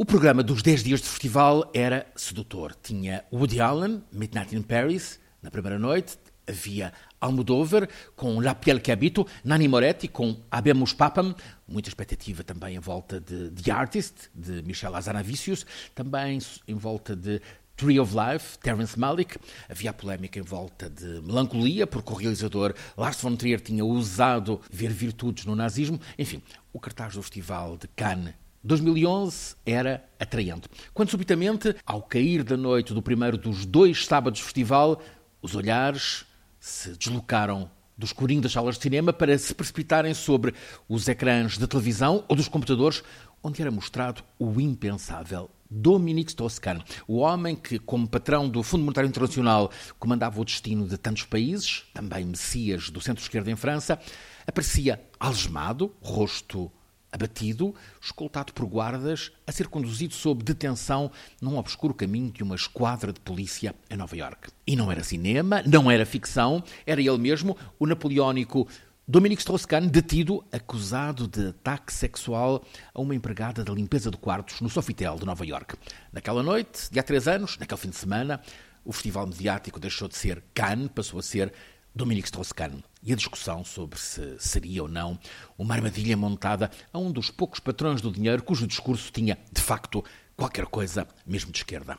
O programa dos 10 dias de festival era sedutor. Tinha Woody Allen, Midnight in Paris, na primeira noite. Havia Almodóvar com La Piel que Habito, Nani Moretti com Habemus Papam, muita expectativa também em volta de The Artist, de Michel Hazanavicius, também em volta de Tree of Life, Terence Malick. Havia polémica em volta de Melancolia, porque o realizador Lars von Trier tinha usado ver virtudes no nazismo. Enfim, o cartaz do Festival de Cannes 2011 era atraente. Quando subitamente, ao cair da noite do primeiro dos dois sábados de festival, os olhares se deslocaram do escurinho das salas de cinema para se precipitarem sobre os ecrãs de televisão ou dos computadores, onde era mostrado o impensável. Dominique Strauss-Kahn, o homem que, como patrão do Fundo Monetário Internacional, comandava o destino de tantos países, também messias do centro-esquerda em França, aparecia algemado, rosto abatido, escoltado por guardas, a ser conduzido sob detenção num obscuro caminho de uma esquadra de polícia em Nova York. E não era cinema, não era ficção, era ele mesmo, o napoleónico Dominique Strauss-Kahn, detido, acusado de ataque sexual a uma empregada da limpeza de quartos no Sofitel de Nova York. Naquela noite, de há três anos, naquele fim de semana, o festival mediático deixou de ser Cannes, passou a ser Dominique Strauss-Kahn e a discussão sobre se seria ou não uma armadilha montada a um dos poucos patrões do dinheiro cujo discurso tinha, de facto, qualquer coisa mesmo de esquerda.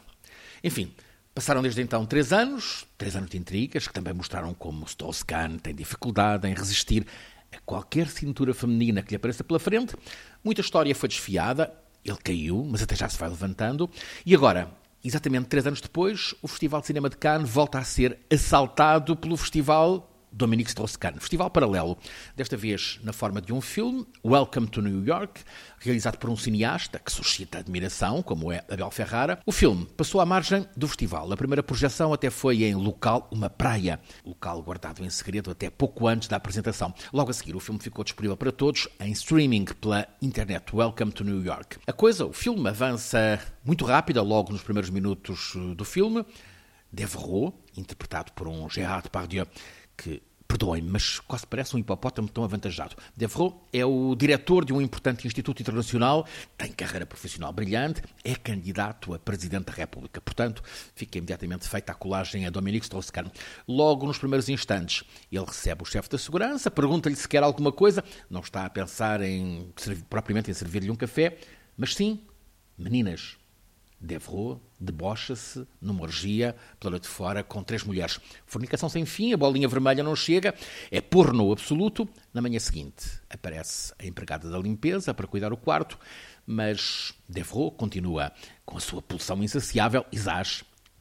Enfim, passaram desde então três anos, três anos de intrigas, que também mostraram como Strauss-Kahn tem dificuldade em resistir a qualquer cintura feminina que lhe apareça pela frente. Muita história foi desfiada, ele caiu, mas até já se vai levantando, e agora Exatamente três anos depois, o Festival de Cinema de Cannes volta a ser assaltado pelo Festival Dominique Strauss-Kahn, festival paralelo, desta vez na forma de um filme, Welcome to New York, realizado por um cineasta que suscita admiração, como é Abel Ferrara. O filme passou à margem do festival. A primeira projeção até foi em local, uma praia, local guardado em segredo até pouco antes da apresentação. Logo a seguir, o filme ficou disponível para todos em streaming pela internet. Welcome to New York. A coisa, o filme avança muito rápida logo nos primeiros minutos do filme. Devereux, interpretado por um Gérard Depardieu, que perdoem-me, mas quase parece um hipopótamo tão avantajado. Devereux é o diretor de um importante instituto internacional, tem carreira profissional brilhante, é candidato a presidente da República. Portanto, fica imediatamente feita a colagem a Dominique Strauss-Kahn. Logo nos primeiros instantes, ele recebe o chefe da segurança, pergunta-lhe se quer alguma coisa, não está a pensar em propriamente em servir-lhe um café, mas sim, meninas, Devereux debocha-se numa orgia pela noite fora com três mulheres. Fornicação sem fim, a bolinha vermelha não chega, é porno absoluto. Na manhã seguinte aparece a empregada da limpeza para cuidar o quarto, mas Devereux continua com a sua pulsão insaciável e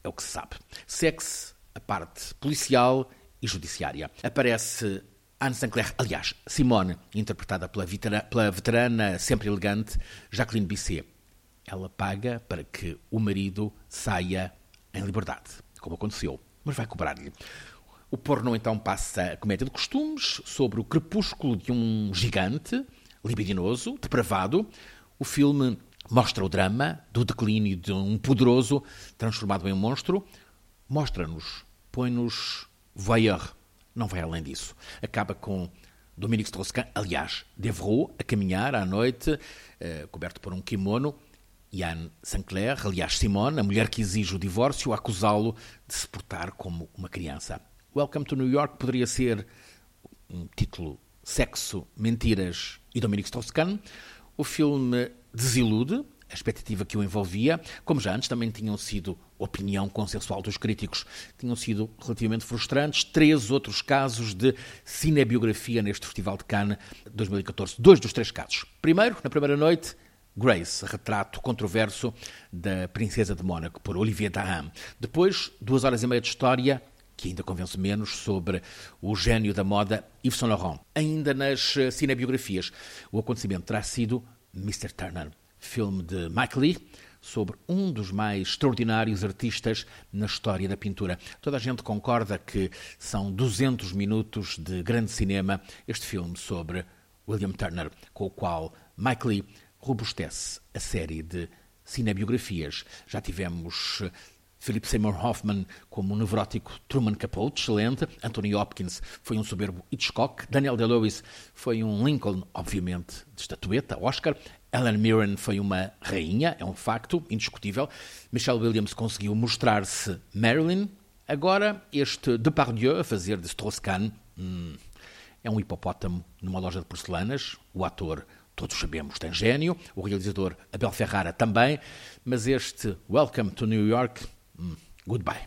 é o que se sabe. Sexe a parte policial e judiciária. Aparece Anne Sinclair, aliás, Simone, interpretada pela, pela veterana sempre elegante Jacqueline Bisset ela paga para que o marido saia em liberdade, como aconteceu, mas vai cobrar-lhe. O porno então passa a comédia de costumes sobre o crepúsculo de um gigante, libidinoso, depravado. O filme mostra o drama do declínio de um poderoso transformado em um monstro. Mostra-nos, põe-nos voyeur. Não vai além disso. Acaba com Dominique Strauss-Kahn, aliás, Devereux, a caminhar à noite, eh, coberto por um kimono, Anne Sinclair, aliás Simone, a mulher que exige o divórcio, acusá-lo de se portar como uma criança. Welcome to New York poderia ser um título Sexo, Mentiras e Dominique Strauss-Kahn. O filme desilude a expectativa que o envolvia, como já antes também tinham sido opinião consensual dos críticos, tinham sido relativamente frustrantes. Três outros casos de cinebiografia neste Festival de Cannes 2014. Dois dos três casos. Primeiro, na primeira noite, Grace, retrato controverso da Princesa de Mônaco, por Olivier Dahan. Depois, duas horas e meia de história, que ainda convence menos, sobre o gênio da moda Yves Saint Laurent. Ainda nas eh, cinebiografias, o acontecimento terá sido Mr. Turner, filme de Mike Lee, sobre um dos mais extraordinários artistas na história da pintura. Toda a gente concorda que são 200 minutos de grande cinema este filme sobre William Turner, com o qual Mike Lee robustece a série de cinebiografias. Já tivemos eh, Philip Seymour Hoffman como um nevrótico Truman Capote, excelente. Anthony Hopkins foi um soberbo Hitchcock. Daniel Day-Lewis foi um Lincoln, obviamente, de estatueta, Oscar. Ellen Mirren foi uma rainha, é um facto indiscutível. Michelle Williams conseguiu mostrar-se Marilyn. Agora, este Depardieu a fazer de Strauss-Kahn hum, é um hipopótamo numa loja de porcelanas. O ator, todos sabemos, tem gênio. O realizador, Abel Ferrara, também. Mas este Welcome to New York, hum, goodbye.